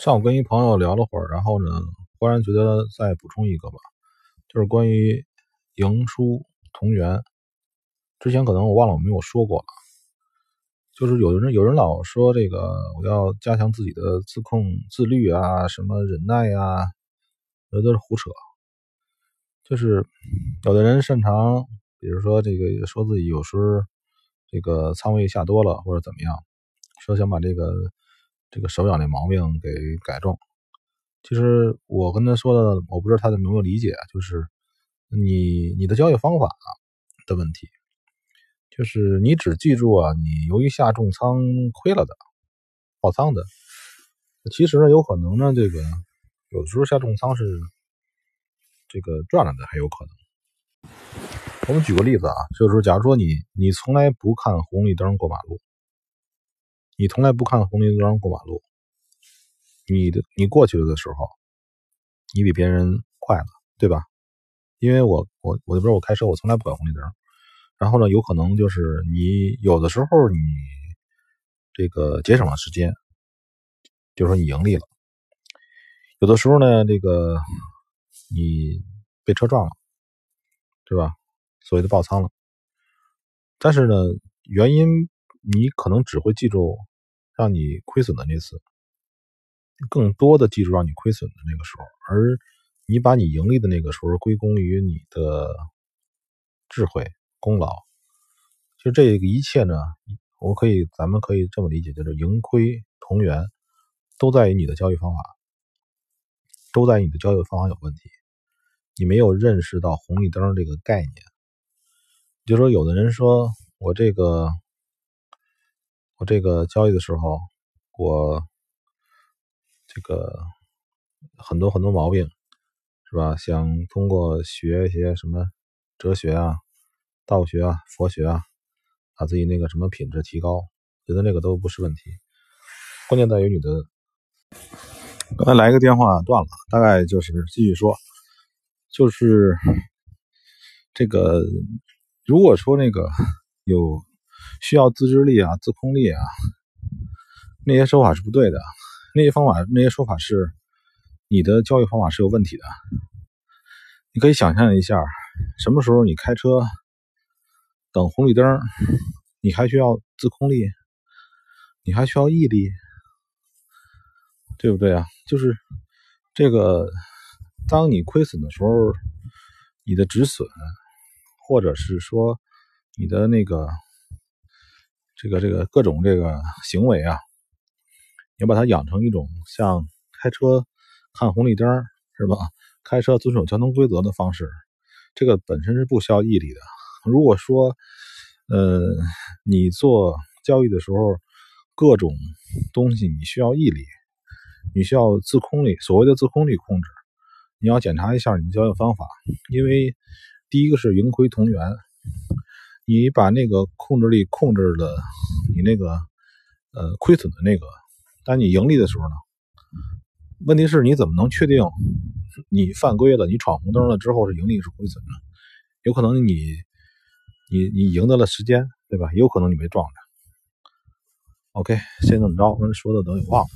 上午跟一朋友聊了会儿，然后呢，忽然觉得再补充一个吧，就是关于赢输同源。之前可能我忘了我没有说过了，就是有人有人老说这个我要加强自己的自控自律啊，什么忍耐呀，那都是胡扯。就是有的人擅长，比如说这个说自己有时候这个仓位下多了或者怎么样，说想把这个。这个手痒的毛病给改正，其实我跟他说的，我不知道他有没有理解，就是你你的交易方法的问题，就是你只记住啊，你由于下重仓亏了的，爆仓的，其实呢有可能呢，这个有的时候下重仓是这个赚了的，还有可能。我们举个例子啊，就是假如说你你从来不看红绿灯过马路。你从来不看红绿灯过马路，你的你过去了的时候，你比别人快了，对吧？因为我我我不是我开车，我从来不管红绿灯。然后呢，有可能就是你有的时候你这个节省了时间，就说你盈利了；有的时候呢，这个你被车撞了，对吧？所谓的爆仓了。但是呢，原因你可能只会记住。让你亏损的那次，更多的记住让你亏损的那个时候，而你把你盈利的那个时候归功于你的智慧功劳。就这个一切呢，我可以，咱们可以这么理解，就是盈亏同源，都在于你的交易方法，都在你的交易方法有问题。你没有认识到红绿灯这个概念，就说有的人说我这个。我这个交易的时候，我这个很多很多毛病，是吧？想通过学一些什么哲学啊、道学啊、佛学啊，把自己那个什么品质提高，觉得那个都不是问题。关键在于你的。刚才来个电话断了，大概就是继续说，就是这个，如果说那个有。需要自制力啊，自控力啊，那些说法是不对的。那些方法，那些说法是你的交易方法是有问题的。你可以想象一下，什么时候你开车等红绿灯，你还需要自控力，你还需要毅力，对不对啊？就是这个，当你亏损的时候，你的止损，或者是说你的那个。这个这个各种这个行为啊，你要把它养成一种像开车看红绿灯是吧？开车遵守交通规则的方式，这个本身是不需要毅力的。如果说，呃，你做交易的时候，各种东西你需要毅力，你需要自控力。所谓的自控力控制，你要检查一下你的交易方法，因为第一个是盈亏同源。你把那个控制力控制了，你那个呃亏损的那个，当你盈利的时候呢？问题是你怎么能确定你犯规了，你闯红灯了之后是盈利是亏损呢？有可能你你你赢得了时间，对吧？也有可能你被撞着。OK，先这么着，刚才说的等于忘了。